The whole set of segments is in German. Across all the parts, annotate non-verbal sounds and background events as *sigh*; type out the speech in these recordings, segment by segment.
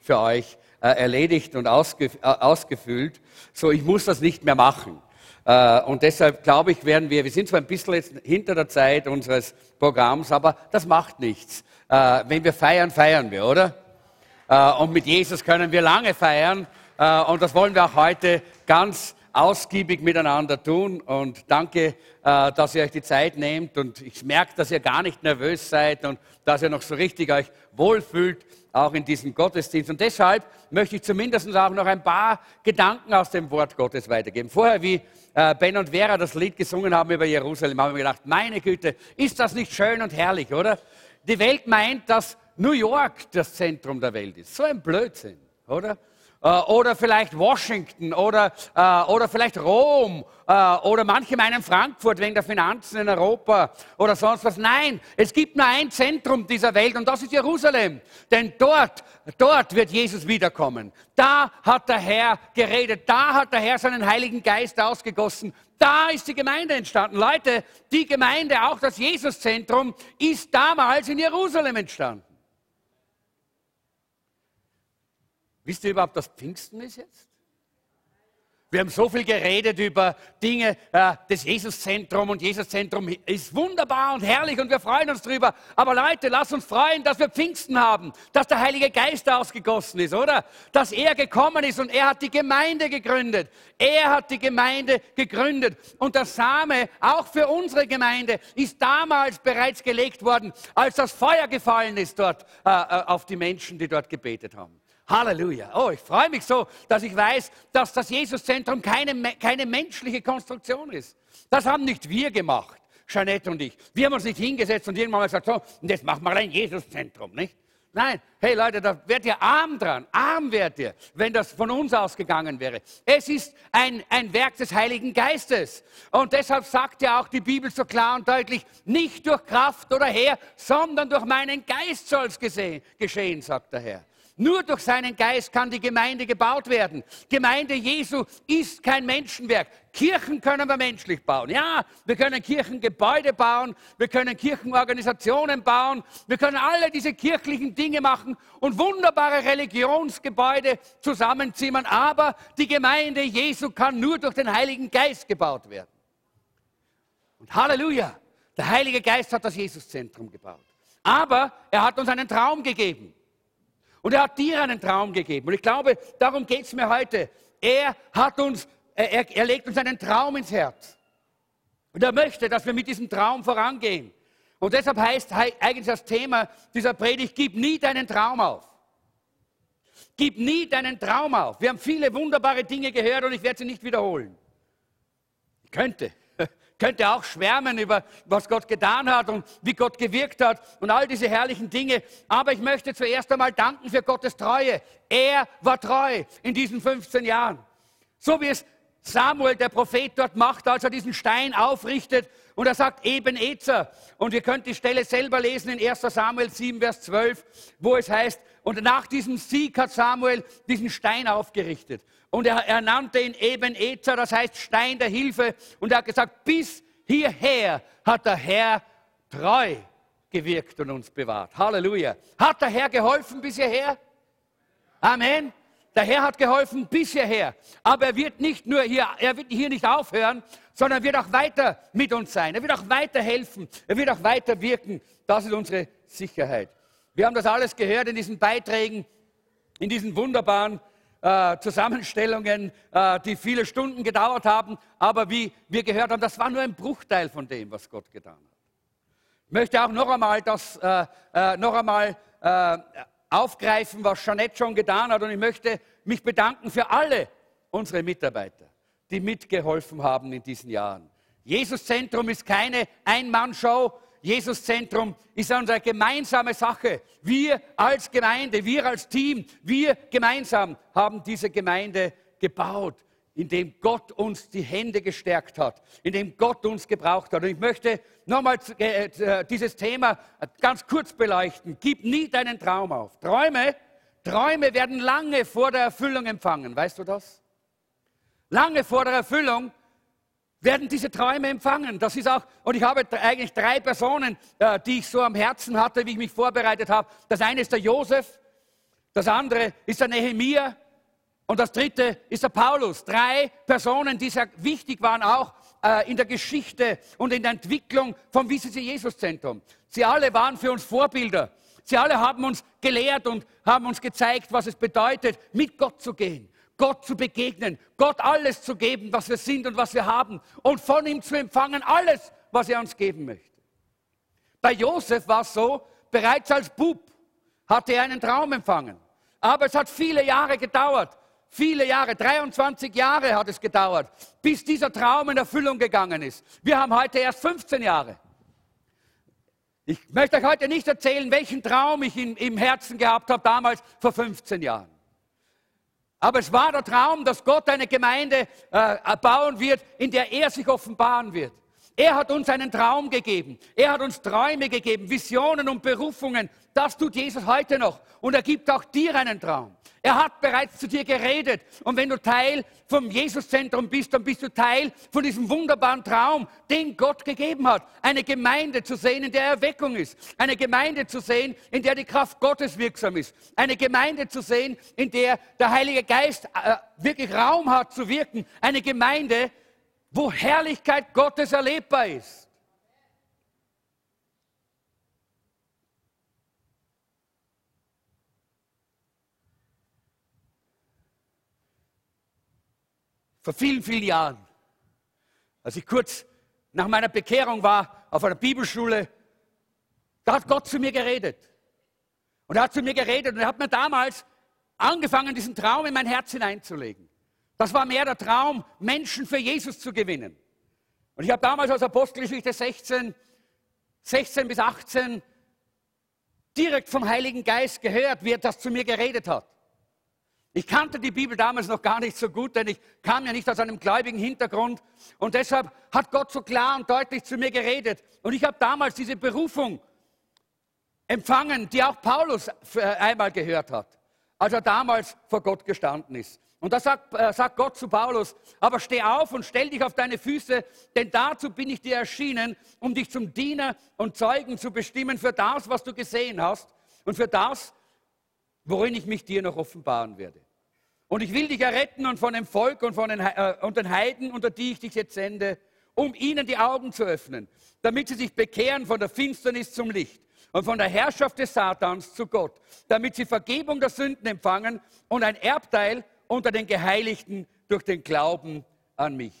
für euch äh, erledigt und äh, ausgefüllt. So, ich muss das nicht mehr machen. Äh, und deshalb glaube ich, werden wir, wir sind zwar ein bisschen jetzt hinter der Zeit unseres Programms, aber das macht nichts. Wenn wir feiern, feiern wir, oder? Und mit Jesus können wir lange feiern. Und das wollen wir auch heute ganz ausgiebig miteinander tun. Und danke, dass ihr euch die Zeit nehmt. Und ich merke, dass ihr gar nicht nervös seid und dass ihr noch so richtig euch wohlfühlt, auch in diesem Gottesdienst. Und deshalb möchte ich zumindest auch noch ein paar Gedanken aus dem Wort Gottes weitergeben. Vorher, wie äh, Ben und Vera das Lied gesungen haben über Jerusalem, haben wir gedacht, meine Güte, ist das nicht schön und herrlich, oder? Die Welt meint, dass New York das Zentrum der Welt ist. So ein Blödsinn, oder? Äh, oder vielleicht Washington oder, äh, oder vielleicht Rom äh, oder manche meinen Frankfurt wegen der Finanzen in Europa oder sonst was. Nein, es gibt nur ein Zentrum dieser Welt und das ist Jerusalem. Denn dort, dort wird Jesus wiederkommen. Da hat der Herr geredet, da hat der Herr seinen Heiligen Geist ausgegossen. Da ist die Gemeinde entstanden. Leute, die Gemeinde, auch das Jesuszentrum, ist damals in Jerusalem entstanden. Wisst ihr überhaupt, dass Pfingsten ist jetzt? Wir haben so viel geredet über Dinge, äh, das Jesuszentrum und Jesuszentrum ist wunderbar und herrlich und wir freuen uns drüber. Aber Leute, lasst uns freuen, dass wir Pfingsten haben, dass der Heilige Geist ausgegossen ist, oder? Dass er gekommen ist und er hat die Gemeinde gegründet. Er hat die Gemeinde gegründet und der Same, auch für unsere Gemeinde, ist damals bereits gelegt worden, als das Feuer gefallen ist dort äh, äh auf die Menschen, die dort gebetet haben. Halleluja. Oh, ich freue mich so, dass ich weiß, dass das Jesuszentrum keine, keine menschliche Konstruktion ist. Das haben nicht wir gemacht, Jeanette und ich. Wir haben uns nicht hingesetzt und irgendwann mal gesagt, so, und jetzt machen wir ein Jesuszentrum, nicht? Nein, hey Leute, da werdet ihr arm dran, arm werdet ihr, wenn das von uns ausgegangen wäre. Es ist ein, ein Werk des Heiligen Geistes. Und deshalb sagt ja auch die Bibel so klar und deutlich, nicht durch Kraft oder Heer, sondern durch meinen Geist soll es geschehen, sagt der Herr. Nur durch seinen Geist kann die Gemeinde gebaut werden. Gemeinde Jesu ist kein Menschenwerk. Kirchen können wir menschlich bauen. Ja, wir können Kirchengebäude bauen, wir können Kirchenorganisationen bauen, wir können alle diese kirchlichen Dinge machen und wunderbare Religionsgebäude zusammenzimmern. Aber die Gemeinde Jesu kann nur durch den Heiligen Geist gebaut werden. Und Halleluja, der Heilige Geist hat das Jesuszentrum gebaut. Aber er hat uns einen Traum gegeben. Und er hat dir einen Traum gegeben. Und ich glaube, darum geht es mir heute. Er hat uns, er, er legt uns einen Traum ins Herz. Und er möchte, dass wir mit diesem Traum vorangehen. Und deshalb heißt eigentlich das Thema dieser Predigt, gib nie deinen Traum auf. Gib nie deinen Traum auf. Wir haben viele wunderbare Dinge gehört und ich werde sie nicht wiederholen. Ich könnte, könnte auch schwärmen über, was Gott getan hat und wie Gott gewirkt hat und all diese herrlichen Dinge. Aber ich möchte zuerst einmal danken für Gottes Treue. Er war treu in diesen 15 Jahren. So wie es Samuel, der Prophet, dort macht, als er diesen Stein aufrichtet und er sagt Ebenezer. Und ihr könnt die Stelle selber lesen in 1 Samuel 7, Vers 12, wo es heißt, und nach diesem Sieg hat Samuel diesen Stein aufgerichtet. Und er, er nannte ihn Ebenezer, das heißt Stein der Hilfe. Und er hat gesagt, bis hierher hat der Herr treu gewirkt und uns bewahrt. Halleluja. Hat der Herr geholfen bis hierher? Amen. Der Herr hat geholfen bis hierher. Aber er wird nicht nur hier, er wird hier nicht aufhören, sondern er wird auch weiter mit uns sein. Er wird auch weiter helfen. Er wird auch weiter wirken. Das ist unsere Sicherheit. Wir haben das alles gehört in diesen Beiträgen, in diesen wunderbaren äh, Zusammenstellungen, äh, die viele Stunden gedauert haben. Aber wie wir gehört haben, das war nur ein Bruchteil von dem, was Gott getan hat. Ich möchte auch noch einmal das äh, noch einmal aufgreifen, was Jeanette schon getan hat. Und ich möchte mich bedanken für alle unsere Mitarbeiter, die mitgeholfen haben in diesen Jahren. Jesus Zentrum ist keine Ein-Mann-Show. Jesus Zentrum ist unsere gemeinsame Sache. Wir als Gemeinde, wir als Team, wir gemeinsam haben diese Gemeinde gebaut indem Gott uns die Hände gestärkt hat, indem Gott uns gebraucht hat. Und ich möchte nochmal äh, äh, dieses Thema ganz kurz beleuchten. Gib nie deinen Traum auf. Träume, Träume werden lange vor der Erfüllung empfangen. Weißt du das? Lange vor der Erfüllung werden diese Träume empfangen. Das ist auch, und ich habe eigentlich drei Personen, äh, die ich so am Herzen hatte, wie ich mich vorbereitet habe. Das eine ist der Josef, Das andere ist der Nehemia und das dritte ist der Paulus. Drei Personen, die sehr wichtig waren auch äh, in der Geschichte und in der Entwicklung vom WCC Jesus Zentrum. Sie alle waren für uns Vorbilder. Sie alle haben uns gelehrt und haben uns gezeigt, was es bedeutet, mit Gott zu gehen, Gott zu begegnen, Gott alles zu geben, was wir sind und was wir haben und von ihm zu empfangen alles, was er uns geben möchte. Bei Josef war es so, bereits als Bub hatte er einen Traum empfangen. Aber es hat viele Jahre gedauert. Viele Jahre, 23 Jahre hat es gedauert, bis dieser Traum in Erfüllung gegangen ist. Wir haben heute erst 15 Jahre. Ich möchte euch heute nicht erzählen, welchen Traum ich im Herzen gehabt habe damals vor 15 Jahren. Aber es war der Traum, dass Gott eine Gemeinde äh, bauen wird, in der er sich offenbaren wird. Er hat uns einen Traum gegeben. Er hat uns Träume gegeben, Visionen und Berufungen. Das tut Jesus heute noch. Und er gibt auch dir einen Traum. Er hat bereits zu dir geredet. Und wenn du Teil vom Jesuszentrum bist, dann bist du Teil von diesem wunderbaren Traum, den Gott gegeben hat. Eine Gemeinde zu sehen, in der Erweckung ist. Eine Gemeinde zu sehen, in der die Kraft Gottes wirksam ist. Eine Gemeinde zu sehen, in der der Heilige Geist äh, wirklich Raum hat zu wirken. Eine Gemeinde, wo Herrlichkeit Gottes erlebbar ist. Vor vielen, vielen Jahren, als ich kurz nach meiner Bekehrung war auf einer Bibelschule, da hat Gott zu mir geredet. Und er hat zu mir geredet und er hat mir damals angefangen, diesen Traum in mein Herz hineinzulegen. Das war mehr der Traum, Menschen für Jesus zu gewinnen. Und ich habe damals aus Apostelgeschichte 16, 16 bis 18 direkt vom Heiligen Geist gehört, wie er das zu mir geredet hat. Ich kannte die Bibel damals noch gar nicht so gut, denn ich kam ja nicht aus einem gläubigen Hintergrund. Und deshalb hat Gott so klar und deutlich zu mir geredet. Und ich habe damals diese Berufung empfangen, die auch Paulus einmal gehört hat, als er damals vor Gott gestanden ist. Und da sagt, äh, sagt Gott zu Paulus, aber steh auf und stell dich auf deine Füße, denn dazu bin ich dir erschienen, um dich zum Diener und Zeugen zu bestimmen für das, was du gesehen hast und für das, worin ich mich dir noch offenbaren werde. Und ich will dich erretten und von dem Volk und von den, äh, und den Heiden, unter die ich dich jetzt sende, um ihnen die Augen zu öffnen, damit sie sich bekehren von der Finsternis zum Licht und von der Herrschaft des Satans zu Gott, damit sie Vergebung der Sünden empfangen und ein Erbteil unter den Geheiligten durch den Glauben an mich.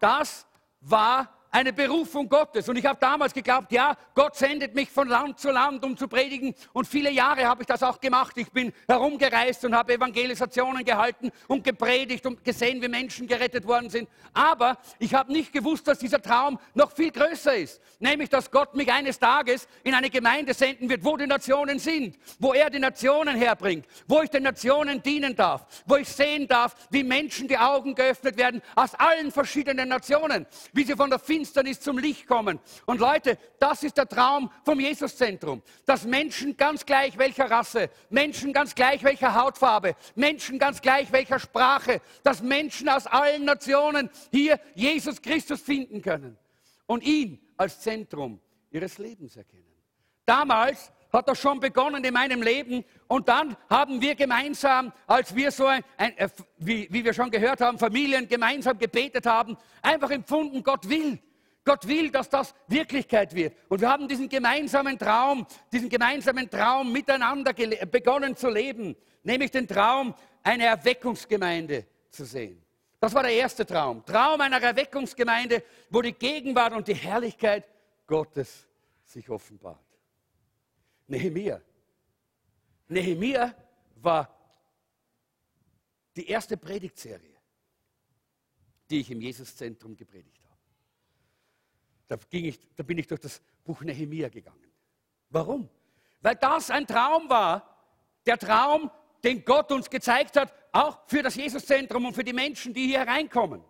Das war eine Berufung Gottes. Und ich habe damals geglaubt, ja, Gott sendet mich von Land zu Land, um zu predigen. Und viele Jahre habe ich das auch gemacht. Ich bin herumgereist und habe Evangelisationen gehalten und gepredigt und gesehen, wie Menschen gerettet worden sind. Aber ich habe nicht gewusst, dass dieser Traum noch viel größer ist. Nämlich, dass Gott mich eines Tages in eine Gemeinde senden wird, wo die Nationen sind, wo er die Nationen herbringt, wo ich den Nationen dienen darf, wo ich sehen darf, wie Menschen die Augen geöffnet werden aus allen verschiedenen Nationen, wie sie von der Finsternis zum Licht kommen. Und Leute, das ist der Traum vom Jesuszentrum, dass Menschen ganz gleich welcher Rasse, Menschen ganz gleich welcher Hautfarbe, Menschen ganz gleich welcher Sprache, dass Menschen aus allen Nationen hier Jesus Christus finden können und ihn als Zentrum ihres Lebens erkennen. Damals hat das schon begonnen in meinem Leben. Und dann haben wir gemeinsam, als wir so, ein, ein, äh, wie, wie wir schon gehört haben, Familien gemeinsam gebetet haben, einfach empfunden, Gott will, Gott will, dass das Wirklichkeit wird. Und wir haben diesen gemeinsamen Traum, diesen gemeinsamen Traum miteinander begonnen zu leben, nämlich den Traum, eine Erweckungsgemeinde zu sehen. Das war der erste Traum. Traum einer Erweckungsgemeinde, wo die Gegenwart und die Herrlichkeit Gottes sich offenbart. Nehemia. Nehemia war die erste Predigtserie, die ich im Jesuszentrum gepredigt habe. Da, ich, da bin ich durch das Buch Nehemia gegangen. Warum? Weil das ein Traum war. Der Traum, den Gott uns gezeigt hat, auch für das Jesuszentrum und für die Menschen, die hier hereinkommen.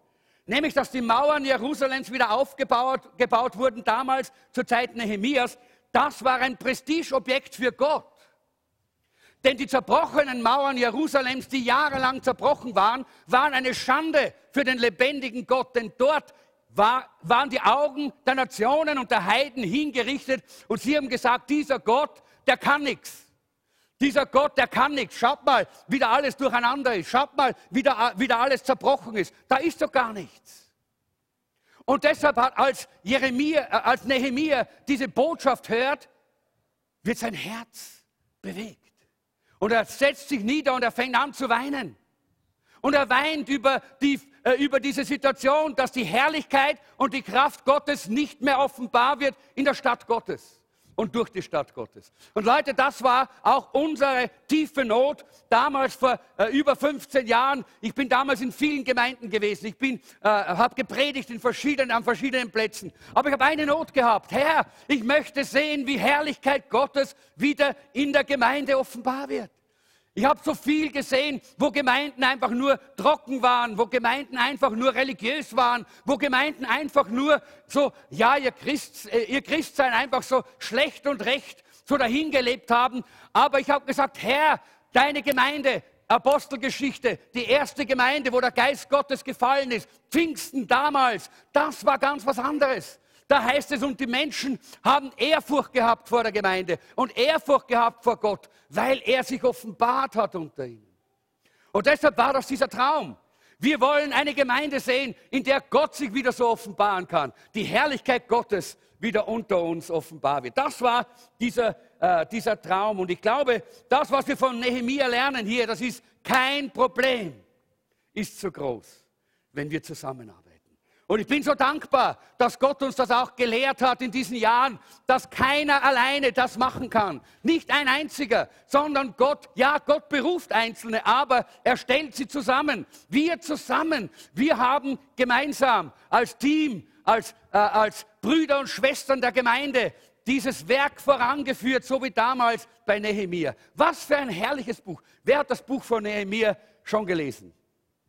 Nämlich, dass die Mauern Jerusalems wieder aufgebaut gebaut wurden, damals zur Zeit Nehemias. Das war ein Prestigeobjekt für Gott. Denn die zerbrochenen Mauern Jerusalems, die jahrelang zerbrochen waren, waren eine Schande für den lebendigen Gott. Denn dort war, waren die Augen der Nationen und der Heiden hingerichtet und sie haben gesagt, dieser Gott, der kann nichts. Dieser Gott, der kann nichts. Schaut mal, wie da alles durcheinander ist. Schaut mal, wie da, wie da alles zerbrochen ist. Da ist doch gar nichts. Und deshalb hat, als, Jeremia, äh, als Nehemia diese Botschaft hört, wird sein Herz bewegt. Und er setzt sich nieder und er fängt an zu weinen. Und er weint über, die, äh, über diese Situation, dass die Herrlichkeit und die Kraft Gottes nicht mehr offenbar wird in der Stadt Gottes und durch die Stadt Gottes. Und Leute, das war auch unsere tiefe Not damals vor äh, über 15 Jahren. Ich bin damals in vielen Gemeinden gewesen. Ich bin, äh, habe gepredigt in verschiedenen, an verschiedenen Plätzen. Aber ich habe eine Not gehabt. Herr, ich möchte sehen, wie Herrlichkeit Gottes wieder in der Gemeinde offenbar wird. Ich habe so viel gesehen, wo Gemeinden einfach nur trocken waren, wo Gemeinden einfach nur religiös waren, wo Gemeinden einfach nur so, ja, ihr, Christ, äh, ihr Christsein einfach so schlecht und recht so dahingelebt haben. Aber ich habe gesagt, Herr, deine Gemeinde, Apostelgeschichte, die erste Gemeinde, wo der Geist Gottes gefallen ist, Pfingsten damals, das war ganz was anderes. Da heißt es, und die Menschen haben Ehrfurcht gehabt vor der Gemeinde und Ehrfurcht gehabt vor Gott, weil er sich offenbart hat unter ihnen. Und deshalb war das dieser Traum. Wir wollen eine Gemeinde sehen, in der Gott sich wieder so offenbaren kann. Die Herrlichkeit Gottes wieder unter uns offenbar wird. Das war dieser, äh, dieser Traum. Und ich glaube, das, was wir von Nehemia lernen hier, das ist kein Problem, ist so groß, wenn wir zusammenarbeiten. Und ich bin so dankbar, dass Gott uns das auch gelehrt hat in diesen Jahren, dass keiner alleine das machen kann. Nicht ein einziger, sondern Gott, ja, Gott beruft Einzelne, aber er stellt sie zusammen. Wir zusammen, wir haben gemeinsam als Team, als, äh, als Brüder und Schwestern der Gemeinde dieses Werk vorangeführt, so wie damals bei Nehemia. Was für ein herrliches Buch. Wer hat das Buch von Nehemia schon gelesen?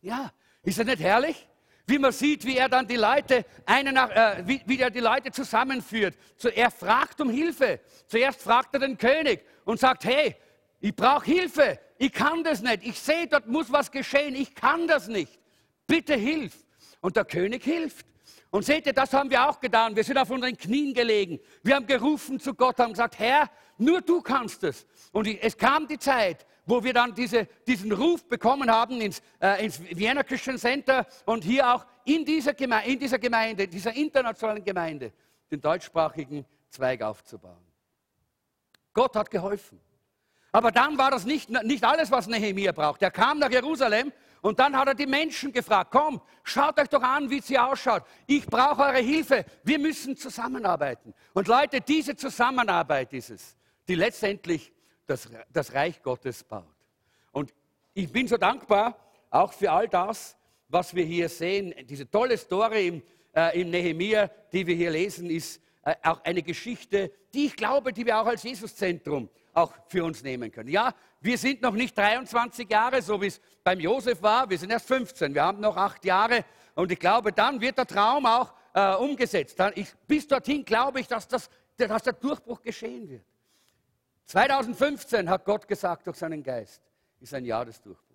Ja, ist das nicht herrlich? Wie man sieht, wie er dann die Leute, eine nach, äh, wie, wie er die Leute zusammenführt. So, er fragt um Hilfe. Zuerst fragt er den König und sagt, hey, ich brauche Hilfe, ich kann das nicht, ich sehe, dort muss was geschehen, ich kann das nicht. Bitte hilf. Und der König hilft. Und seht ihr, das haben wir auch getan. Wir sind auf unseren Knien gelegen. Wir haben gerufen zu Gott, haben gesagt, Herr, nur du kannst es. Und es kam die Zeit, wo wir dann diese, diesen Ruf bekommen haben ins, äh, ins Vienna Christian Center und hier auch in dieser, Geme in dieser Gemeinde, dieser internationalen Gemeinde, den deutschsprachigen Zweig aufzubauen. Gott hat geholfen. Aber dann war das nicht, nicht alles, was Nehemiah braucht. Er kam nach Jerusalem und dann hat er die Menschen gefragt, komm, schaut euch doch an, wie es hier ausschaut. Ich brauche eure Hilfe. Wir müssen zusammenarbeiten. Und Leute, diese Zusammenarbeit ist es, die letztendlich das, das Reich Gottes baut. Und ich bin so dankbar auch für all das, was wir hier sehen. Diese tolle Story im, äh, im Nehemia, die wir hier lesen, ist äh, auch eine Geschichte, die ich glaube, die wir auch als Jesuszentrum auch für uns nehmen können. Ja, wir sind noch nicht 23 Jahre, so wie es beim Josef war. Wir sind erst 15. Wir haben noch acht Jahre. Und ich glaube, dann wird der Traum auch äh, umgesetzt. Dann, ich, bis dorthin glaube ich, dass, das, dass der Durchbruch geschehen wird. 2015 hat Gott gesagt durch seinen Geist, ist ein Jahr des Durchbruchs.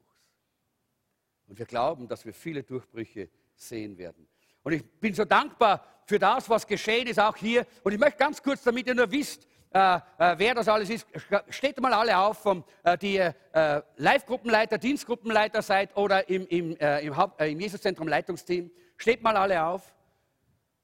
Und wir glauben, dass wir viele Durchbrüche sehen werden. Und ich bin so dankbar für das, was geschehen ist, auch hier. Und ich möchte ganz kurz, damit ihr nur wisst, äh, äh, wer das alles ist, steht mal alle auf, vom, äh, die äh, Live-Gruppenleiter, Dienstgruppenleiter seid oder im, im, äh, im, Haupt, äh, im Jesuszentrum Leitungsteam. Steht mal alle auf.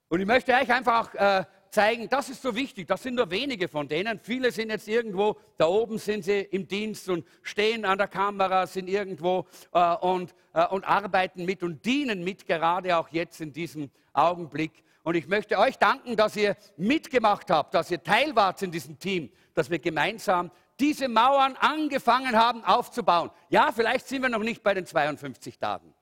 Und ich möchte euch einfach zeigen, das ist so wichtig. Das sind nur wenige von denen. Viele sind jetzt irgendwo, da oben sind sie im Dienst und stehen an der Kamera, sind irgendwo äh, und, äh, und arbeiten mit und dienen mit, gerade auch jetzt in diesem Augenblick. Und ich möchte euch danken, dass ihr mitgemacht habt, dass ihr Teil wart in diesem Team, dass wir gemeinsam diese Mauern angefangen haben aufzubauen. Ja, vielleicht sind wir noch nicht bei den 52 Tagen,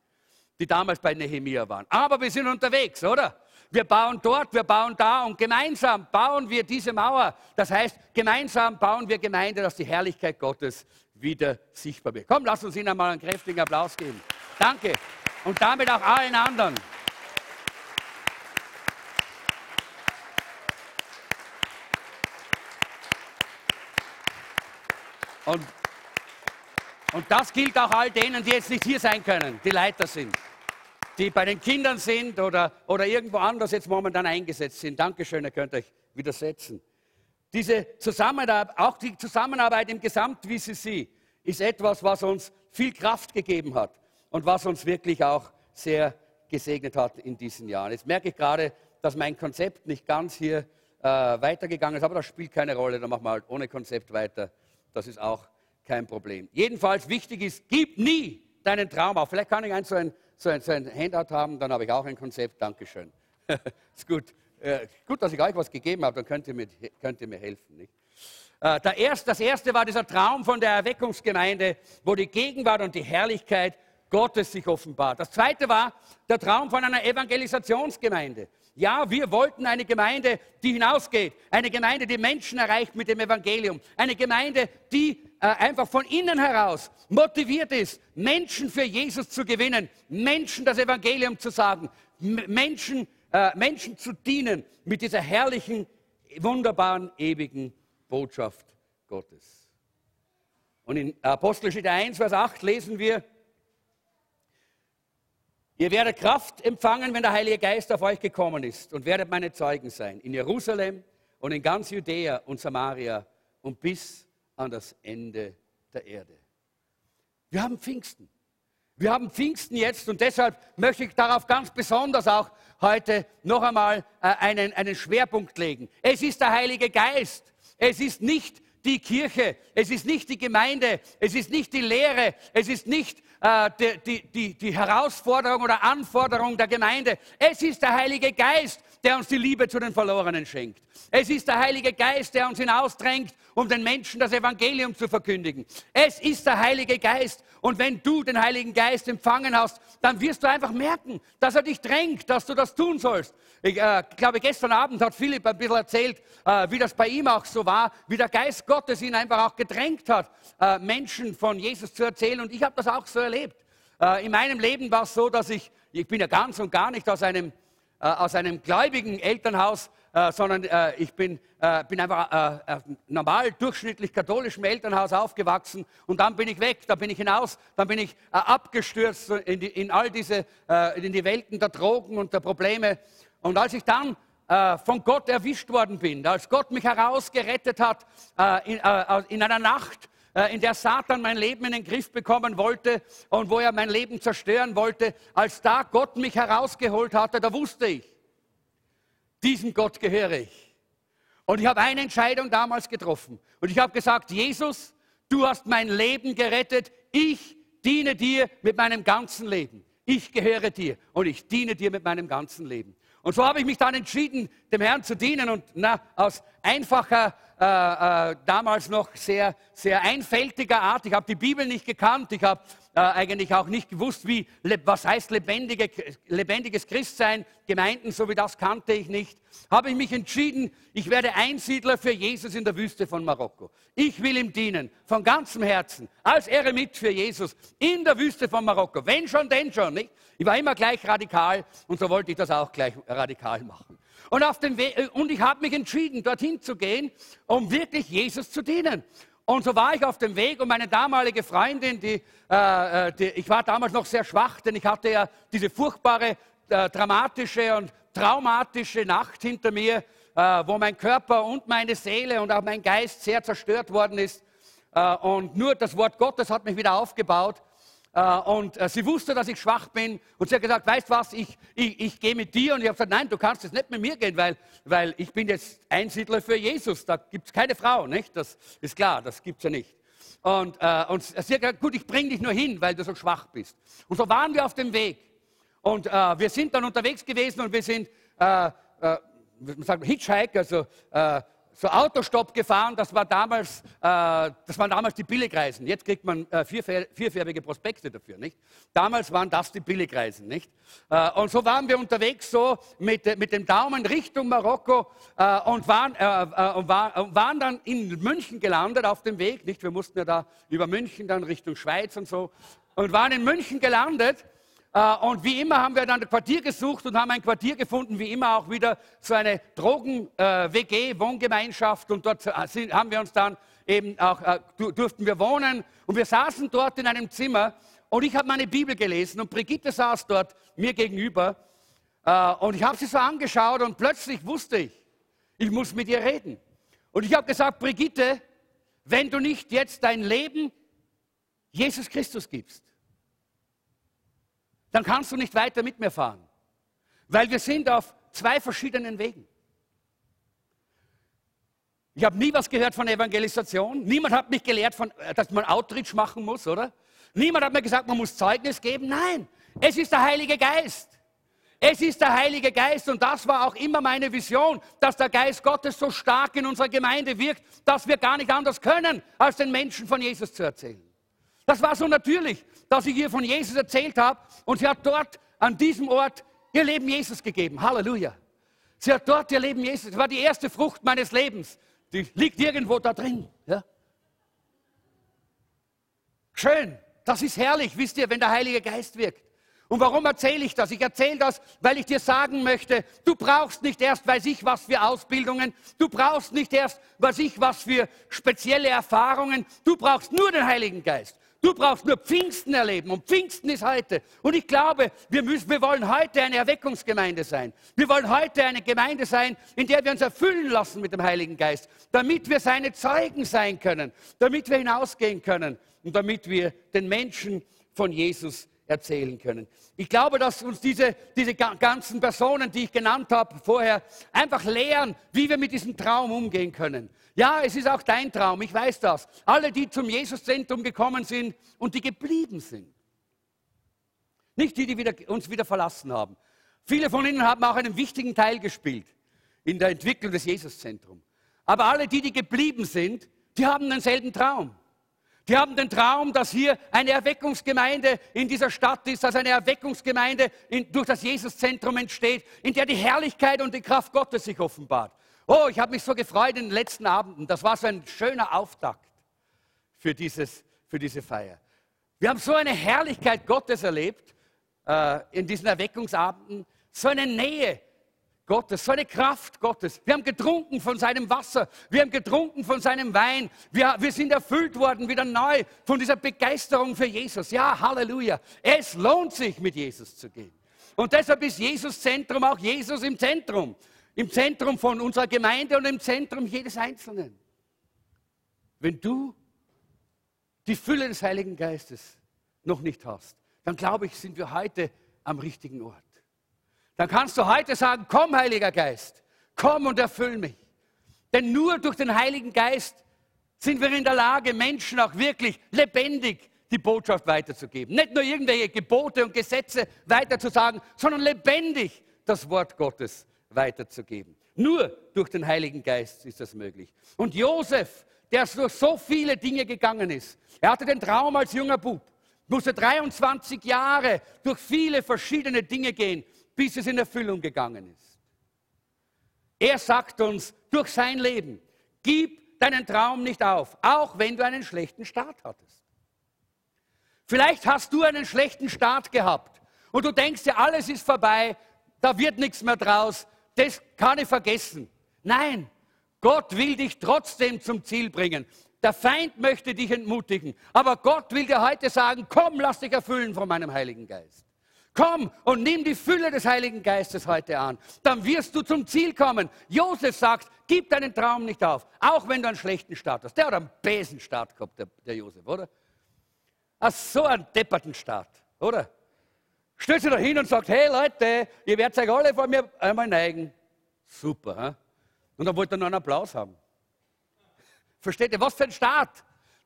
die damals bei Nehemia waren. Aber wir sind unterwegs, oder? Wir bauen dort, wir bauen da und gemeinsam bauen wir diese Mauer. Das heißt, gemeinsam bauen wir Gemeinde, dass die Herrlichkeit Gottes wieder sichtbar wird. Komm, lass uns Ihnen einmal einen kräftigen Applaus geben. Danke. Und damit auch allen anderen. Und, und das gilt auch all denen, die jetzt nicht hier sein können, die Leiter sind die bei den Kindern sind oder, oder irgendwo anders jetzt momentan eingesetzt sind. Dankeschön, ihr könnt euch widersetzen. diese Zusammenarbeit, auch die Zusammenarbeit im Gesamt-VCC ist etwas, was uns viel Kraft gegeben hat und was uns wirklich auch sehr gesegnet hat in diesen Jahren. Jetzt merke ich gerade, dass mein Konzept nicht ganz hier äh, weitergegangen ist, aber das spielt keine Rolle, dann machen wir halt ohne Konzept weiter. Das ist auch kein Problem. Jedenfalls wichtig ist, gib nie deinen Traum auf. Vielleicht kann ich ein so ein, so ein, so ein Handout haben, dann habe ich auch ein Konzept. Dankeschön. *laughs* ist gut. Äh, gut, dass ich euch was gegeben habe, dann könnt ihr mir, könnt ihr mir helfen. Nicht? Äh, erste, das erste war dieser Traum von der Erweckungsgemeinde, wo die Gegenwart und die Herrlichkeit Gottes sich offenbart. Das zweite war der Traum von einer Evangelisationsgemeinde. Ja, wir wollten eine Gemeinde, die hinausgeht, eine Gemeinde, die Menschen erreicht mit dem Evangelium, eine Gemeinde, die äh, einfach von innen heraus motiviert ist, Menschen für Jesus zu gewinnen, Menschen das Evangelium zu sagen, Menschen, äh, Menschen zu dienen mit dieser herrlichen, wunderbaren, ewigen Botschaft Gottes. Und in Apostelgeschichte 1, Vers 8 lesen wir, Ihr werdet Kraft empfangen, wenn der Heilige Geist auf euch gekommen ist und werdet meine Zeugen sein in Jerusalem und in ganz Judäa und Samaria und bis an das Ende der Erde. Wir haben Pfingsten. Wir haben Pfingsten jetzt und deshalb möchte ich darauf ganz besonders auch heute noch einmal äh, einen, einen Schwerpunkt legen. Es ist der Heilige Geist. Es ist nicht die Kirche, es ist nicht die Gemeinde, es ist nicht die Lehre, es ist nicht äh, die, die, die, die Herausforderung oder Anforderung der Gemeinde. Es ist der Heilige Geist, der uns die Liebe zu den Verlorenen schenkt. Es ist der Heilige Geist, der uns hinausdrängt, um den Menschen das Evangelium zu verkündigen. Es ist der Heilige Geist. Und wenn du den Heiligen Geist empfangen hast, dann wirst du einfach merken, dass er dich drängt, dass du das tun sollst. Ich äh, glaube, gestern Abend hat Philipp ein bisschen erzählt, äh, wie das bei ihm auch so war, wie der Geist Gottes ihn einfach auch gedrängt hat, äh, Menschen von Jesus zu erzählen. Und ich habe das auch so erlebt. Äh, in meinem Leben war es so, dass ich, ich bin ja ganz und gar nicht aus einem, äh, aus einem gläubigen Elternhaus, äh, sondern äh, ich bin, äh, bin einfach äh, normal durchschnittlich katholischem Elternhaus aufgewachsen und dann bin ich weg, da bin ich hinaus, dann bin ich abgestürzt in, die, in all diese, in die Welten der Drogen und der Probleme. Und als ich dann von Gott erwischt worden bin, als Gott mich herausgerettet hat in, in einer Nacht, äh, in der Satan mein Leben in den Griff bekommen wollte und wo er mein Leben zerstören wollte, als da Gott mich herausgeholt hatte, da wusste ich, diesem Gott gehöre ich. Und ich habe eine Entscheidung damals getroffen. Und ich habe gesagt, Jesus, du hast mein Leben gerettet. Ich diene dir mit meinem ganzen Leben. Ich gehöre dir und ich diene dir mit meinem ganzen Leben. Und so habe ich mich dann entschieden, dem Herrn zu dienen und na, aus einfacher äh, äh, damals noch sehr, sehr einfältiger Art. Ich habe die Bibel nicht gekannt. Ich habe äh, eigentlich auch nicht gewusst, wie, was heißt lebendige, lebendiges Christsein. Gemeinden, so wie das kannte ich nicht. Habe ich mich entschieden, ich werde Einsiedler für Jesus in der Wüste von Marokko. Ich will ihm dienen, von ganzem Herzen, als Eremit für Jesus in der Wüste von Marokko. Wenn schon, denn schon, nicht? Ich war immer gleich radikal und so wollte ich das auch gleich radikal machen. Und, auf dem We und ich habe mich entschieden, dorthin zu gehen, um wirklich Jesus zu dienen. Und so war ich auf dem Weg und meine damalige Freundin, die, äh, äh, die, ich war damals noch sehr schwach, denn ich hatte ja diese furchtbare, äh, dramatische und traumatische Nacht hinter mir, äh, wo mein Körper und meine Seele und auch mein Geist sehr zerstört worden ist. Äh, und nur das Wort Gottes hat mich wieder aufgebaut. Äh, und äh, sie wusste, dass ich schwach bin. Und sie hat gesagt, weißt was, ich, ich, ich gehe mit dir. Und ich habe gesagt, nein, du kannst jetzt nicht mit mir gehen, weil, weil ich bin jetzt Einsiedler für Jesus. Da gibt es keine Frau, nicht? Das ist klar, das gibt es ja nicht. Und, äh, und sie hat gesagt, gut, ich bringe dich nur hin, weil du so schwach bist. Und so waren wir auf dem Weg. Und äh, wir sind dann unterwegs gewesen und wir sind, äh, äh, man sagt Hitchhike, also so Autostopp gefahren, das, war damals, äh, das waren damals die Billigreisen. Jetzt kriegt man äh, vierfärbige Prospekte dafür. Nicht? Damals waren das die Billigreisen. Nicht? Äh, und so waren wir unterwegs so mit, mit dem Daumen Richtung Marokko äh, und, waren, äh, äh, und war, waren dann in München gelandet auf dem Weg. Nicht? Wir mussten ja da über München dann Richtung Schweiz und so und waren in München gelandet äh, und wie immer haben wir dann ein Quartier gesucht und haben ein Quartier gefunden, wie immer auch wieder so eine Drogen-WG, äh, Wohngemeinschaft. Und dort äh, haben wir uns dann eben auch, durften wir wohnen. Und wir saßen dort in einem Zimmer und ich habe meine Bibel gelesen und Brigitte saß dort mir gegenüber. Und ich habe sie so angeschaut und plötzlich wusste ich, ich muss mit ihr reden. Und ich habe gesagt, Brigitte, wenn du nicht jetzt dein Leben Jesus Christus gibst, dann kannst du nicht weiter mit mir fahren. Weil wir sind auf zwei verschiedenen Wegen. Ich habe nie was gehört von Evangelisation. Niemand hat mich gelehrt, von, äh, dass man Outreach machen muss, oder? Niemand hat mir gesagt, man muss Zeugnis geben. Nein, es ist der Heilige Geist. Es ist der Heilige Geist und das war auch immer meine Vision, dass der Geist Gottes so stark in unserer Gemeinde wirkt, dass wir gar nicht anders können, als den Menschen von Jesus zu erzählen. Das war so natürlich, dass ich ihr von Jesus erzählt habe und sie hat dort an diesem Ort ihr Leben Jesus gegeben. Halleluja. Sie hat dort ihr Leben Jesus. Das war die erste Frucht meines Lebens. Die liegt irgendwo da drin. Ja? Schön. Das ist herrlich, wisst ihr, wenn der Heilige Geist wirkt. Und warum erzähle ich das? Ich erzähle das, weil ich dir sagen möchte, du brauchst nicht erst, weiß ich was für Ausbildungen, du brauchst nicht erst, weiß ich was für spezielle Erfahrungen, du brauchst nur den Heiligen Geist. Du brauchst nur Pfingsten erleben und Pfingsten ist heute. Und ich glaube, wir, müssen, wir wollen heute eine Erweckungsgemeinde sein. Wir wollen heute eine Gemeinde sein, in der wir uns erfüllen lassen mit dem Heiligen Geist, damit wir seine Zeugen sein können, damit wir hinausgehen können und damit wir den Menschen von Jesus erzählen können. Ich glaube, dass uns diese, diese ganzen Personen, die ich genannt habe vorher, einfach lehren, wie wir mit diesem Traum umgehen können. Ja, es ist auch dein Traum, ich weiß das. Alle, die zum Jesuszentrum gekommen sind und die geblieben sind. Nicht die, die wieder, uns wieder verlassen haben. Viele von ihnen haben auch einen wichtigen Teil gespielt in der Entwicklung des Jesuszentrums. Aber alle die, die geblieben sind, die haben denselben Traum. Die haben den Traum, dass hier eine Erweckungsgemeinde in dieser Stadt ist, dass eine Erweckungsgemeinde in, durch das Jesuszentrum entsteht, in der die Herrlichkeit und die Kraft Gottes sich offenbart. Oh, ich habe mich so gefreut in den letzten Abenden. Das war so ein schöner Auftakt für, dieses, für diese Feier. Wir haben so eine Herrlichkeit Gottes erlebt äh, in diesen Erweckungsabenden, so eine Nähe Gottes, so eine Kraft Gottes. Wir haben getrunken von seinem Wasser, wir haben getrunken von seinem Wein, wir, wir sind erfüllt worden wieder neu von dieser Begeisterung für Jesus. Ja, Halleluja. Es lohnt sich, mit Jesus zu gehen. Und deshalb ist Jesus Zentrum, auch Jesus im Zentrum im Zentrum von unserer Gemeinde und im Zentrum jedes Einzelnen. Wenn du die Fülle des Heiligen Geistes noch nicht hast, dann glaube ich, sind wir heute am richtigen Ort. Dann kannst du heute sagen, komm Heiliger Geist, komm und erfüll mich. Denn nur durch den Heiligen Geist sind wir in der Lage, Menschen auch wirklich lebendig die Botschaft weiterzugeben. Nicht nur irgendwelche Gebote und Gesetze weiterzusagen, sondern lebendig das Wort Gottes weiterzugeben. Nur durch den Heiligen Geist ist das möglich. Und Josef, der durch so viele Dinge gegangen ist, er hatte den Traum als junger Bub, musste 23 Jahre durch viele verschiedene Dinge gehen, bis es in Erfüllung gegangen ist. Er sagt uns durch sein Leben, gib deinen Traum nicht auf, auch wenn du einen schlechten Start hattest. Vielleicht hast du einen schlechten Start gehabt und du denkst dir, alles ist vorbei, da wird nichts mehr draus, das kann ich vergessen. Nein, Gott will dich trotzdem zum Ziel bringen. Der Feind möchte dich entmutigen. Aber Gott will dir heute sagen, komm, lass dich erfüllen von meinem Heiligen Geist. Komm und nimm die Fülle des Heiligen Geistes heute an. Dann wirst du zum Ziel kommen. Josef sagt, gib deinen Traum nicht auf, auch wenn du einen schlechten Start hast. Der hat einen Besenstart gehabt, der, der Josef, oder? Ach, so einen depperten Start, oder? stellt sich da hin und sagt, hey Leute, ihr werdet euch alle vor mir einmal neigen. Super. He? Und dann wollte er noch einen Applaus haben. Versteht ihr, was für ein Start?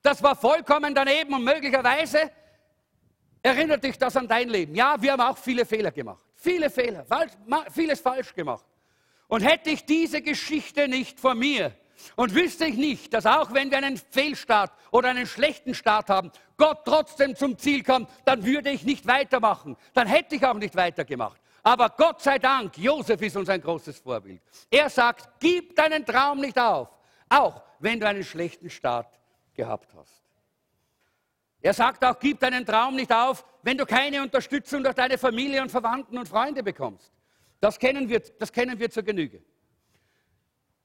Das war vollkommen daneben und möglicherweise erinnert dich das an dein Leben. Ja, wir haben auch viele Fehler gemacht. Viele Fehler, vieles falsch gemacht. Und hätte ich diese Geschichte nicht vor mir, und wüsste ich nicht, dass auch wenn wir einen Fehlstart oder einen schlechten Start haben, Gott trotzdem zum Ziel kommt, dann würde ich nicht weitermachen. Dann hätte ich auch nicht weitergemacht. Aber Gott sei Dank, Josef ist uns ein großes Vorbild. Er sagt, gib deinen Traum nicht auf, auch wenn du einen schlechten Start gehabt hast. Er sagt auch, gib deinen Traum nicht auf, wenn du keine Unterstützung durch deine Familie und Verwandten und Freunde bekommst. Das kennen wir, das kennen wir zur Genüge.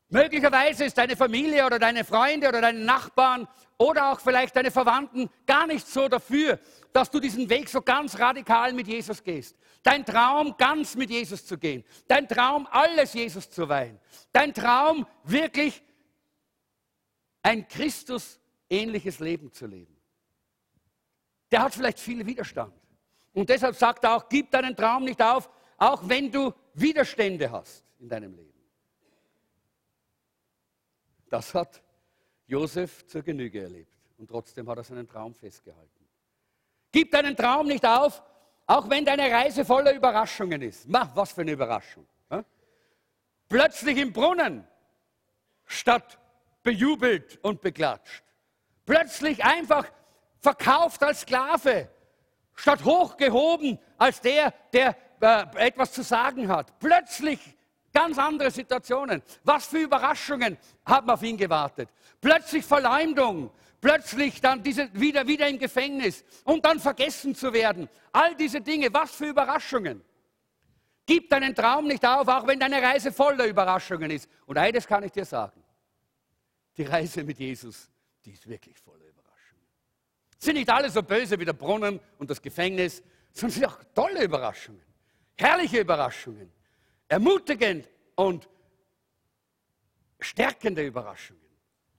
Möglicherweise ist deine Familie oder deine Freunde oder deine Nachbarn oder auch vielleicht deine Verwandten gar nicht so dafür, dass du diesen Weg so ganz radikal mit Jesus gehst. Dein Traum, ganz mit Jesus zu gehen. Dein Traum, alles Jesus zu weihen. Dein Traum, wirklich ein Christus-ähnliches Leben zu leben. Der hat vielleicht viel Widerstand. Und deshalb sagt er auch, gib deinen Traum nicht auf, auch wenn du Widerstände hast in deinem Leben. Das hat Josef zur Genüge erlebt. Und trotzdem hat er seinen Traum festgehalten. Gib deinen Traum nicht auf, auch wenn deine Reise voller Überraschungen ist. Mach, was für eine Überraschung. Plötzlich im Brunnen statt bejubelt und beklatscht. Plötzlich einfach verkauft als Sklave, statt hochgehoben als der, der äh, etwas zu sagen hat. Plötzlich ganz andere Situationen. Was für Überraschungen haben auf ihn gewartet. Plötzlich Verleumdung, plötzlich dann diese, wieder, wieder im Gefängnis und dann vergessen zu werden. All diese Dinge, was für Überraschungen. Gib deinen Traum nicht auf, auch wenn deine Reise voller Überraschungen ist. Und eines kann ich dir sagen. Die Reise mit Jesus, die ist wirklich voller. Sind nicht alle so böse wie der Brunnen und das Gefängnis, sondern sind auch tolle Überraschungen. Herrliche Überraschungen. Ermutigend und stärkende Überraschungen.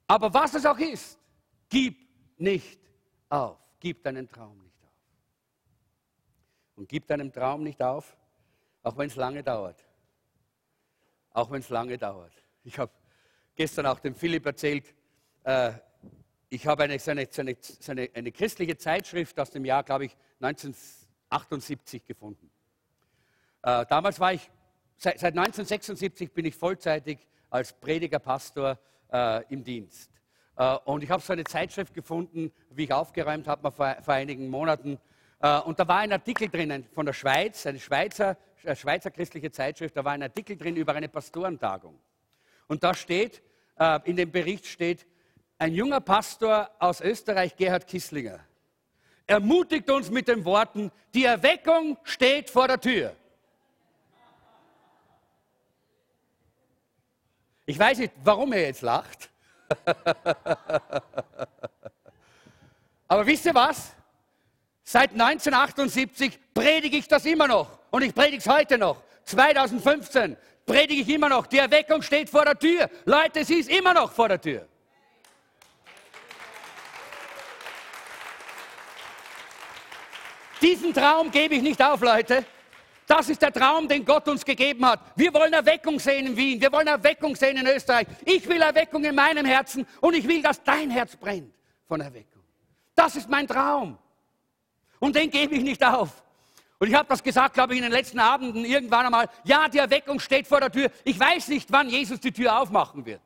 Aber was es auch ist, gib nicht auf. Gib deinen Traum nicht auf. Und gib deinen Traum nicht auf, auch wenn es lange dauert. Auch wenn es lange dauert. Ich habe gestern auch dem Philipp erzählt, äh, ich habe eine, seine, seine, seine, eine christliche Zeitschrift aus dem Jahr, glaube ich, 1978 gefunden. Äh, damals war ich, seit, seit, 1976 bin ich vollzeitig als Prediger, Pastor äh, im Dienst. Äh, und ich habe so eine Zeitschrift gefunden, wie ich aufgeräumt habe vor, vor einigen Monaten. Äh, und da war ein Artikel drinnen von der Schweiz, eine Schweizer, äh, Schweizer christliche Zeitschrift, da war ein Artikel drin über eine Pastorentagung. Und da steht, äh, in dem Bericht steht, ein junger Pastor aus Österreich, Gerhard Kisslinger, ermutigt uns mit den Worten, die Erweckung steht vor der Tür. Ich weiß nicht, warum er jetzt lacht. *laughs* Aber wisst ihr was? Seit 1978 predige ich das immer noch. Und ich predige es heute noch. 2015 predige ich immer noch. Die Erweckung steht vor der Tür. Leute, sie ist immer noch vor der Tür. Diesen Traum gebe ich nicht auf, Leute. Das ist der Traum, den Gott uns gegeben hat. Wir wollen Erweckung sehen in Wien. Wir wollen Erweckung sehen in Österreich. Ich will Erweckung in meinem Herzen und ich will, dass dein Herz brennt von Erweckung. Das ist mein Traum. Und den gebe ich nicht auf. Und ich habe das gesagt, glaube ich, in den letzten Abenden irgendwann einmal. Ja, die Erweckung steht vor der Tür. Ich weiß nicht, wann Jesus die Tür aufmachen wird.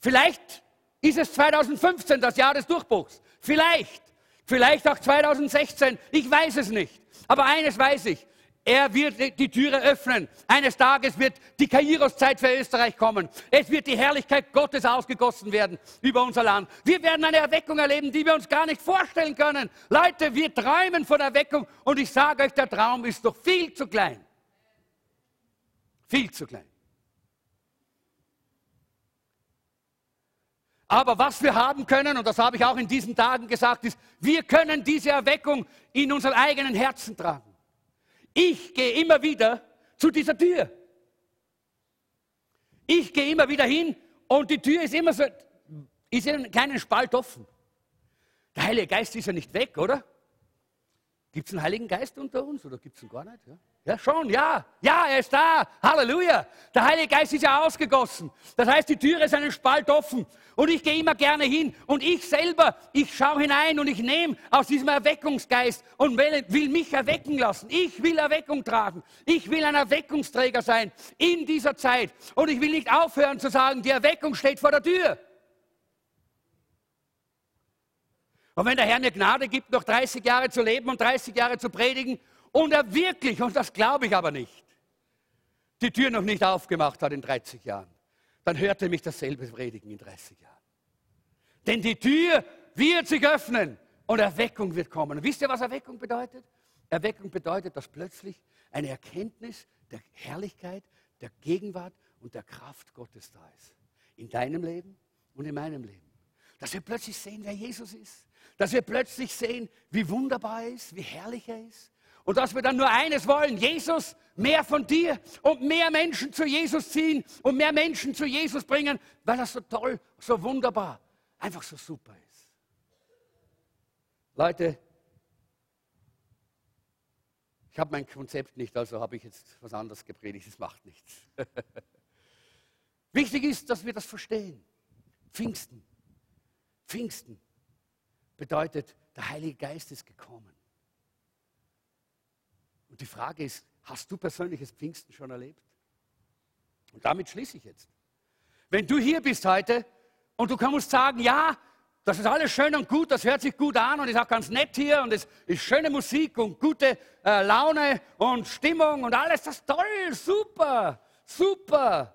Vielleicht ist es 2015, das Jahr des Durchbruchs. Vielleicht. Vielleicht auch 2016. Ich weiß es nicht. Aber eines weiß ich. Er wird die Türe öffnen. Eines Tages wird die Kairos-Zeit für Österreich kommen. Es wird die Herrlichkeit Gottes ausgegossen werden über unser Land. Wir werden eine Erweckung erleben, die wir uns gar nicht vorstellen können. Leute, wir träumen von Erweckung und ich sage euch, der Traum ist doch viel zu klein. Viel zu klein. Aber was wir haben können, und das habe ich auch in diesen Tagen gesagt, ist, wir können diese Erweckung in unserem eigenen Herzen tragen. Ich gehe immer wieder zu dieser Tür. Ich gehe immer wieder hin und die Tür ist immer so, ist in keinen Spalt offen. Der Heilige Geist ist ja nicht weg, oder? Gibt es einen Heiligen Geist unter uns oder gibt es ihn gar nicht? Ja? Ja, schon, ja. Ja, er ist da. Halleluja. Der Heilige Geist ist ja ausgegossen. Das heißt, die Tür ist einen Spalt offen. Und ich gehe immer gerne hin. Und ich selber, ich schaue hinein und ich nehme aus diesem Erweckungsgeist und will, will mich erwecken lassen. Ich will Erweckung tragen. Ich will ein Erweckungsträger sein in dieser Zeit. Und ich will nicht aufhören zu sagen, die Erweckung steht vor der Tür. Und wenn der Herr mir Gnade gibt, noch 30 Jahre zu leben und 30 Jahre zu predigen und er wirklich, und das glaube ich aber nicht, die Tür noch nicht aufgemacht hat in 30 Jahren, dann hört er mich dasselbe predigen in 30 Jahren. Denn die Tür wird sich öffnen und Erweckung wird kommen. Und wisst ihr, was Erweckung bedeutet? Erweckung bedeutet, dass plötzlich eine Erkenntnis der Herrlichkeit, der Gegenwart und der Kraft Gottes da ist. In deinem Leben und in meinem Leben. Dass wir plötzlich sehen, wer Jesus ist dass wir plötzlich sehen, wie wunderbar er ist, wie herrlich er ist Und dass wir dann nur eines wollen, Jesus, mehr von dir und mehr Menschen zu Jesus ziehen und mehr Menschen zu Jesus bringen, weil das so toll, so wunderbar, einfach so super ist. Leute, ich habe mein Konzept nicht, also habe ich jetzt was anderes gepredigt, das macht nichts. *laughs* Wichtig ist, dass wir das verstehen. Pfingsten. Pfingsten bedeutet, der Heilige Geist ist gekommen. Und die Frage ist, hast du persönliches Pfingsten schon erlebt? Und damit schließe ich jetzt. Wenn du hier bist heute und du kannst sagen, ja, das ist alles schön und gut, das hört sich gut an und ist auch ganz nett hier und es ist schöne Musik und gute äh, Laune und Stimmung und alles, das ist toll, super, super.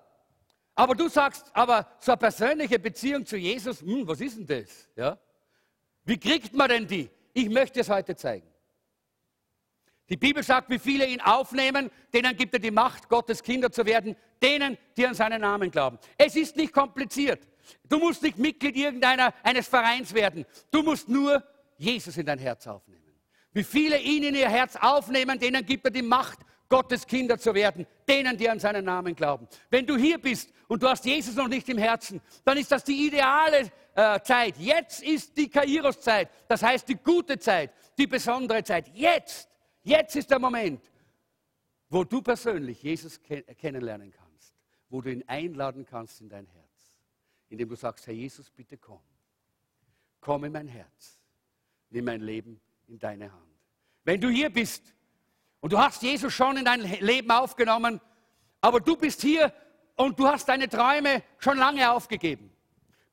Aber du sagst, aber so eine persönliche Beziehung zu Jesus, hm, was ist denn das? Ja? Wie kriegt man denn die? Ich möchte es heute zeigen. Die Bibel sagt, wie viele ihn aufnehmen, denen gibt er die Macht, Gottes Kinder zu werden, denen, die an seinen Namen glauben. Es ist nicht kompliziert. Du musst nicht Mitglied irgendeiner eines Vereins werden. Du musst nur Jesus in dein Herz aufnehmen. Wie viele ihn in ihr Herz aufnehmen, denen gibt er die Macht, Gottes Kinder zu werden, denen, die an seinen Namen glauben. Wenn du hier bist und du hast Jesus noch nicht im Herzen, dann ist das die ideale äh, Zeit. Jetzt ist die Kairos-Zeit, das heißt die gute Zeit, die besondere Zeit. Jetzt, jetzt ist der Moment, wo du persönlich Jesus kennenlernen kannst, wo du ihn einladen kannst in dein Herz, indem du sagst, Herr Jesus, bitte komm. Komm in mein Herz. Nimm mein Leben in deine Hand. Wenn du hier bist und du hast Jesus schon in dein Leben aufgenommen, aber du bist hier und du hast deine Träume schon lange aufgegeben.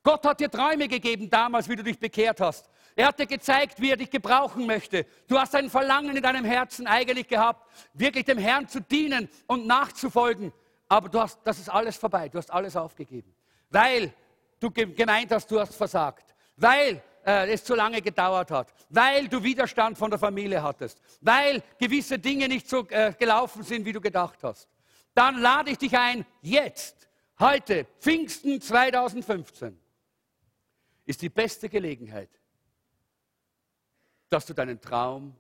Gott hat dir Träume gegeben damals, wie du dich bekehrt hast. Er hat dir gezeigt, wie er dich gebrauchen möchte. Du hast ein Verlangen in deinem Herzen eigentlich gehabt, wirklich dem Herrn zu dienen und nachzufolgen. Aber du hast, das ist alles vorbei. Du hast alles aufgegeben. Weil du gemeint hast, du hast versagt. Weil äh, es zu lange gedauert hat, weil du Widerstand von der Familie hattest, weil gewisse Dinge nicht so äh, gelaufen sind, wie du gedacht hast, dann lade ich dich ein, jetzt, heute, Pfingsten 2015, ist die beste Gelegenheit, dass du deinen Traum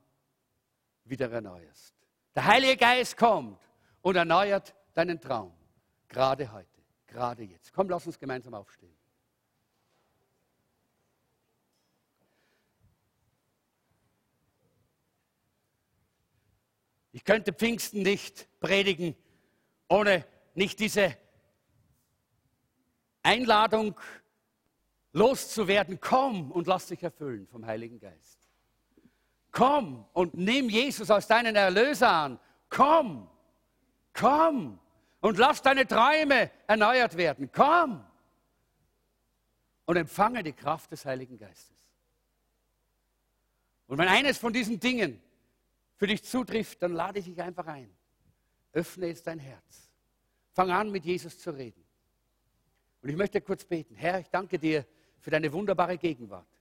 wieder erneuerst. Der Heilige Geist kommt und erneuert deinen Traum. Gerade heute, gerade jetzt. Komm, lass uns gemeinsam aufstehen. Ich könnte Pfingsten nicht predigen, ohne nicht diese Einladung loszuwerden. Komm und lass dich erfüllen vom Heiligen Geist. Komm und nimm Jesus als deinen Erlöser an. Komm, komm und lass deine Träume erneuert werden. Komm und empfange die Kraft des Heiligen Geistes. Und wenn eines von diesen Dingen für dich zutrifft, dann lade ich dich einfach ein. Öffne jetzt dein Herz. Fang an, mit Jesus zu reden. Und ich möchte kurz beten. Herr, ich danke dir für deine wunderbare Gegenwart.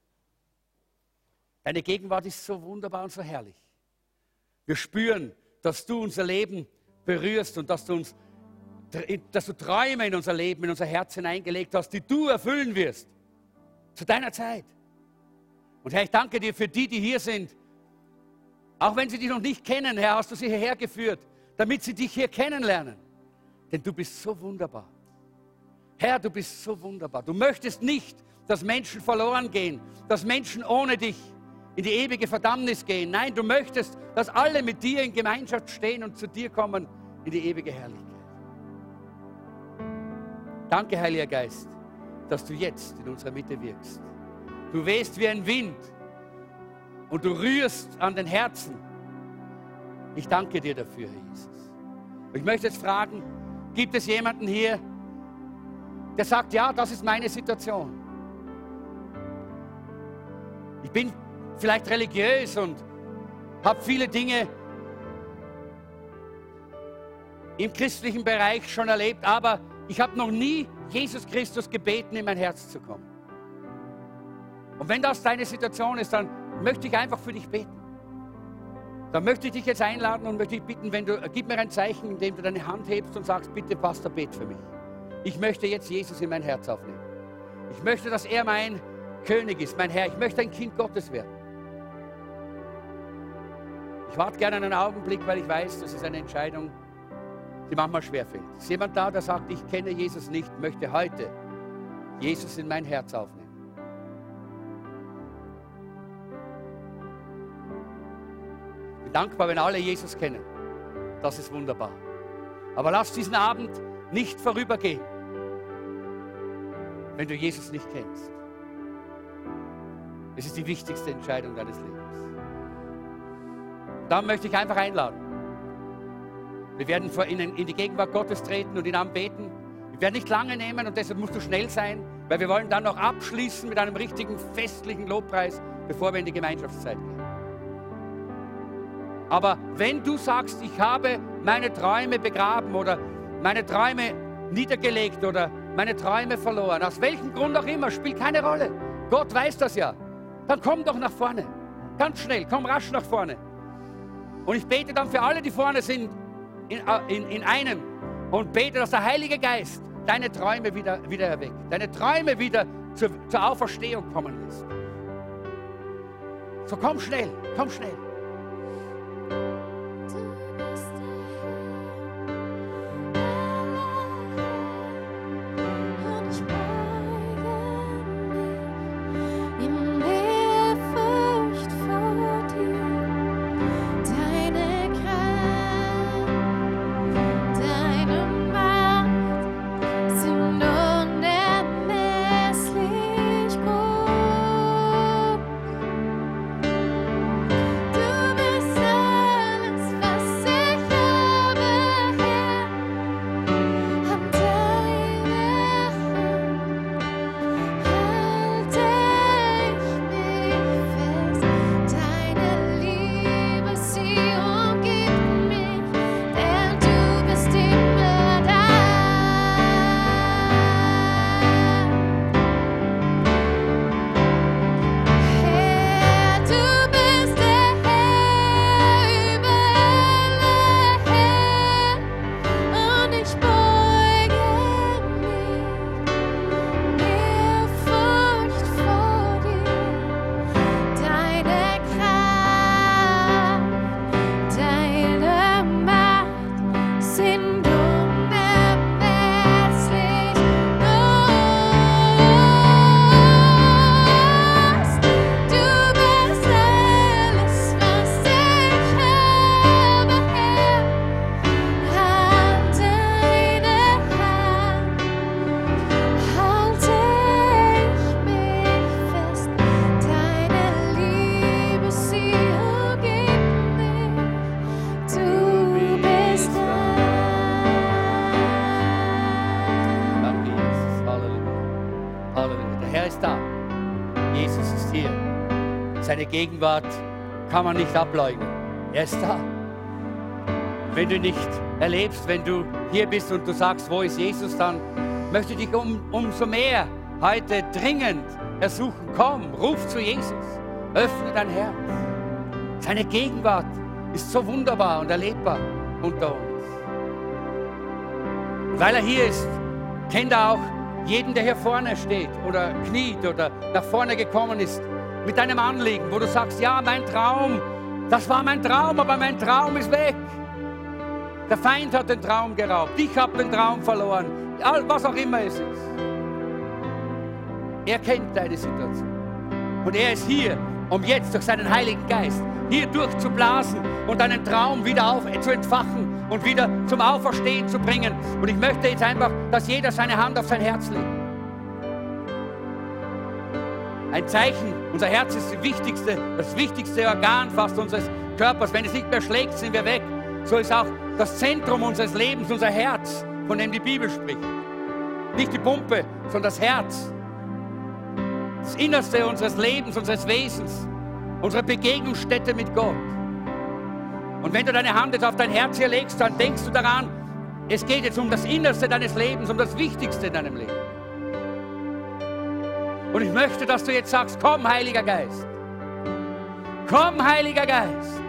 Deine Gegenwart ist so wunderbar und so herrlich. Wir spüren, dass du unser Leben berührst und dass du uns dass du Träume in unser Leben, in unser Herz hineingelegt hast, die du erfüllen wirst. Zu deiner Zeit. Und Herr, ich danke dir für die, die hier sind, auch wenn sie dich noch nicht kennen, Herr, hast du sie hierher geführt, damit sie dich hier kennenlernen. Denn du bist so wunderbar. Herr, du bist so wunderbar. Du möchtest nicht, dass Menschen verloren gehen, dass Menschen ohne dich in die ewige Verdammnis gehen. Nein, du möchtest, dass alle mit dir in Gemeinschaft stehen und zu dir kommen in die ewige Herrlichkeit. Danke, Heiliger Geist, dass du jetzt in unserer Mitte wirkst. Du wehst wie ein Wind und du rührst an den Herzen. Ich danke dir dafür, Herr Jesus. Ich möchte jetzt fragen, gibt es jemanden hier, der sagt, ja, das ist meine Situation. Ich bin vielleicht religiös und habe viele Dinge im christlichen Bereich schon erlebt, aber ich habe noch nie Jesus Christus gebeten, in mein Herz zu kommen. Und wenn das deine Situation ist, dann möchte ich einfach für dich beten. Dann möchte ich dich jetzt einladen und möchte dich bitten, wenn du, gib mir ein Zeichen, indem du deine Hand hebst und sagst, bitte Pastor, bet für mich. Ich möchte jetzt Jesus in mein Herz aufnehmen. Ich möchte, dass er mein König ist, mein Herr. Ich möchte ein Kind Gottes werden. Ich warte gerne einen Augenblick, weil ich weiß, das ist eine Entscheidung, die manchmal schwerfällt. Ist jemand da, der sagt, ich kenne Jesus nicht, möchte heute Jesus in mein Herz aufnehmen? Ich bin dankbar, wenn alle Jesus kennen. Das ist wunderbar. Aber lass diesen Abend nicht vorübergehen, wenn du Jesus nicht kennst. Es ist die wichtigste Entscheidung deines Lebens. Dann möchte ich einfach einladen. Wir werden vor in, in die Gegenwart Gottes treten und ihn anbeten. Wir werden nicht lange nehmen und deshalb musst du schnell sein, weil wir wollen dann noch abschließen mit einem richtigen festlichen Lobpreis, bevor wir in die Gemeinschaftszeit gehen. Aber wenn du sagst, ich habe meine Träume begraben oder meine Träume niedergelegt oder meine Träume verloren, aus welchem Grund auch immer, spielt keine Rolle. Gott weiß das ja dann komm doch nach vorne. Ganz schnell, komm rasch nach vorne. Und ich bete dann für alle, die vorne sind, in, äh, in, in einem und bete, dass der Heilige Geist deine Träume wieder, wieder erweckt, deine Träume wieder zur, zur Auferstehung kommen lässt. So komm schnell, komm schnell. Gegenwart kann man nicht ableugnen. Er ist da. Wenn du nicht erlebst, wenn du hier bist und du sagst, wo ist Jesus, dann möchte ich dich um, umso mehr heute dringend ersuchen. Komm, ruf zu Jesus. Öffne dein Herz. Seine Gegenwart ist so wunderbar und erlebbar unter uns. Weil er hier ist, kennt er auch jeden, der hier vorne steht oder kniet oder nach vorne gekommen ist mit deinem Anliegen, wo du sagst, ja, mein Traum, das war mein Traum, aber mein Traum ist weg. Der Feind hat den Traum geraubt, ich habe den Traum verloren, was auch immer es ist. Er kennt deine Situation. Und er ist hier, um jetzt durch seinen Heiligen Geist hier durchzublasen und deinen Traum wieder auf, zu entfachen und wieder zum Auferstehen zu bringen. Und ich möchte jetzt einfach, dass jeder seine Hand auf sein Herz legt ein Zeichen. Unser Herz ist das wichtigste, das wichtigste Organ fast unseres Körpers. Wenn es nicht mehr schlägt, sind wir weg. So ist auch das Zentrum unseres Lebens, unser Herz, von dem die Bibel spricht. Nicht die Pumpe, sondern das Herz. Das Innerste unseres Lebens, unseres Wesens, unsere Begegnungsstätte mit Gott. Und wenn du deine Hand jetzt auf dein Herz hier legst, dann denkst du daran, es geht jetzt um das Innerste deines Lebens, um das Wichtigste in deinem Leben. Und ich möchte, dass du jetzt sagst, komm, Heiliger Geist. Komm, Heiliger Geist.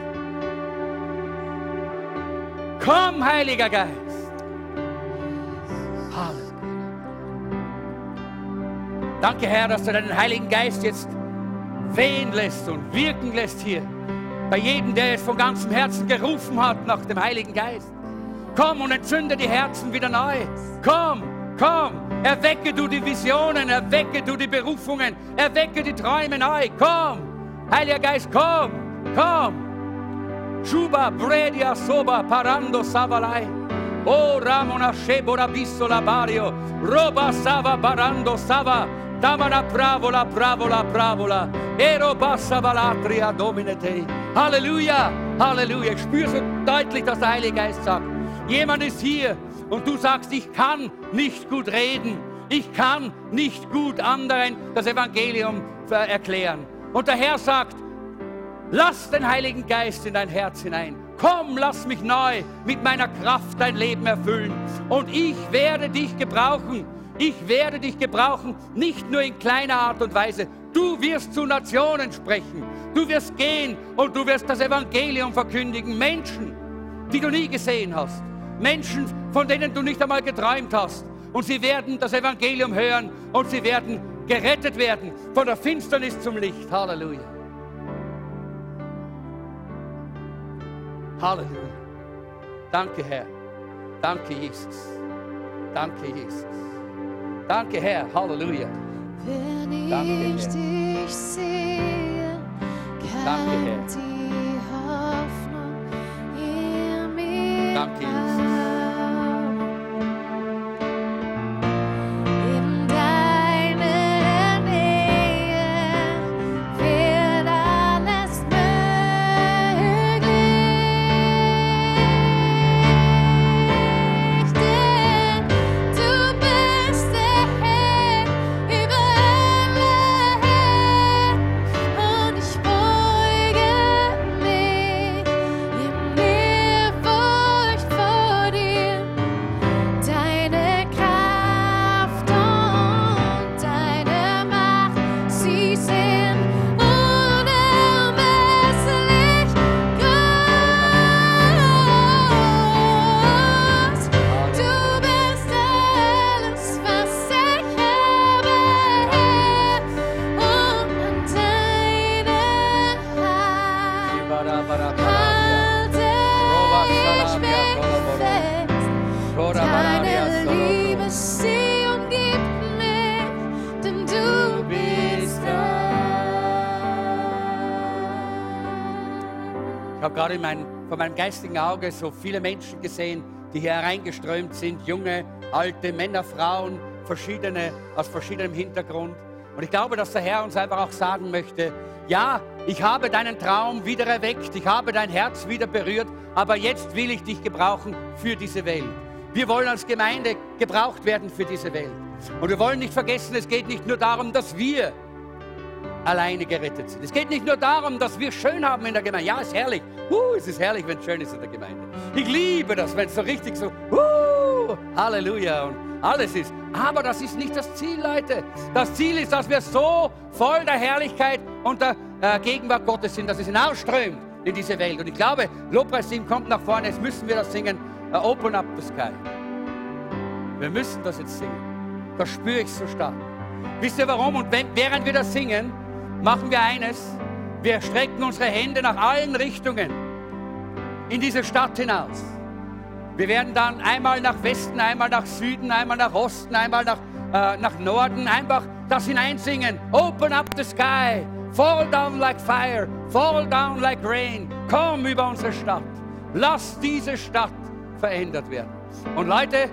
Komm, Heiliger Geist. Halleluja. Danke, Herr, dass du deinen Heiligen Geist jetzt wehen lässt und wirken lässt hier Bei jedem, der jetzt von ganzem Herzen gerufen hat nach dem Heiligen Geist. Komm und entzünde die Herzen wieder neu. Komm, komm, erwecke du die Visionen, erwecke du die Berufungen, erwecke die Träume neu. Komm, Heiliger Geist, komm, komm. Schuba, Bredia, Soba, Parando, Savalai. O Ramona, Shebora, Bissola, Bario. Roba, Sava, Barando, Sava. Damana, Pravola, Pravola, Pravola. Ero, Bassa, Valatria, Domine Te. Halleluja, Halleluja. Ich spüre so deutlich, dass der Heilige Geist sagt. Jemand ist hier und du sagst, ich kann nicht gut reden, ich kann nicht gut anderen das Evangelium erklären. Und der Herr sagt, lass den Heiligen Geist in dein Herz hinein. Komm, lass mich neu mit meiner Kraft dein Leben erfüllen. Und ich werde dich gebrauchen. Ich werde dich gebrauchen, nicht nur in kleiner Art und Weise. Du wirst zu Nationen sprechen. Du wirst gehen und du wirst das Evangelium verkündigen. Menschen, die du nie gesehen hast. Menschen, von denen du nicht einmal geträumt hast. Und sie werden das Evangelium hören und sie werden gerettet werden von der Finsternis zum Licht. Halleluja. Halleluja. Danke, Herr. Danke, Jesus. Danke, Jesus. Danke, Herr. Halleluja. Wenn Danke, ich Herr. dich sehe, Danke, Herr. die Hoffnung in mir. Danke, Jesus. Gerade in mein, vor meinem geistigen Auge so viele Menschen gesehen, die hier hereingeströmt sind, junge, alte, Männer, Frauen, verschiedene, aus verschiedenem Hintergrund. Und ich glaube, dass der Herr uns einfach auch sagen möchte, ja, ich habe deinen Traum wieder erweckt, ich habe dein Herz wieder berührt, aber jetzt will ich dich gebrauchen für diese Welt. Wir wollen als Gemeinde gebraucht werden für diese Welt. Und wir wollen nicht vergessen, es geht nicht nur darum, dass wir alleine gerettet sind. Es geht nicht nur darum, dass wir schön haben in der Gemeinde. Ja, ist herrlich. Uh, es ist herrlich, wenn es schön ist in der Gemeinde. Ich liebe das, wenn es so richtig so, uh, Halleluja und alles ist. Aber das ist nicht das Ziel, Leute. Das Ziel ist, dass wir so voll der Herrlichkeit und der äh, Gegenwart Gottes sind, dass es hinausströmt in diese Welt. Und ich glaube, Lobpreisteam kommt nach vorne. Jetzt müssen wir das singen. Uh, open up the sky. Wir müssen das jetzt singen. Das spüre ich so stark. Wisst ihr warum? Und wenn, während wir das singen, machen wir eines. Wir strecken unsere Hände nach allen Richtungen in diese Stadt hinaus. Wir werden dann einmal nach Westen, einmal nach Süden, einmal nach Osten, einmal nach, äh, nach Norden einfach das hineinsingen. Open up the sky, fall down like fire, fall down like rain. Komm über unsere Stadt. Lass diese Stadt verändert werden. Und Leute,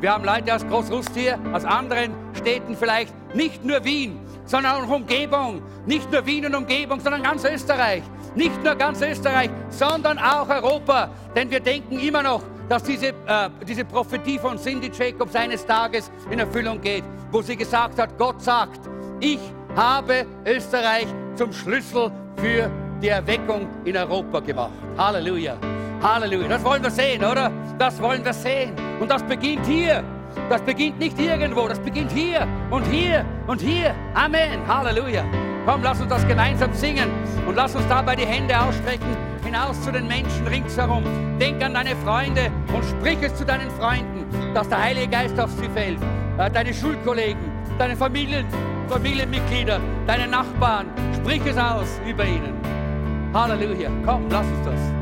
wir haben Leute aus Großrust hier, aus anderen Städten vielleicht, nicht nur Wien, sondern auch Umgebung. Nicht nur Wien und Umgebung, sondern ganz Österreich. Nicht nur ganz Österreich, sondern auch Europa. Denn wir denken immer noch, dass diese, äh, diese Prophetie von Cindy Jacobs eines Tages in Erfüllung geht, wo sie gesagt hat, Gott sagt, ich habe Österreich zum Schlüssel für die Erweckung in Europa gemacht. Halleluja. Halleluja. Das wollen wir sehen, oder? Das wollen wir sehen. Und das beginnt hier. Das beginnt nicht irgendwo, das beginnt hier und hier und hier. Amen. Halleluja. Komm, lass uns das gemeinsam singen und lass uns dabei die Hände ausstrecken hinaus zu den Menschen ringsherum. Denk an deine Freunde und sprich es zu deinen Freunden, dass der Heilige Geist auf sie fällt. Äh, deine Schulkollegen, deine Familien, Familienmitglieder, deine Nachbarn, sprich es aus über ihnen. Halleluja. Komm, lass uns das.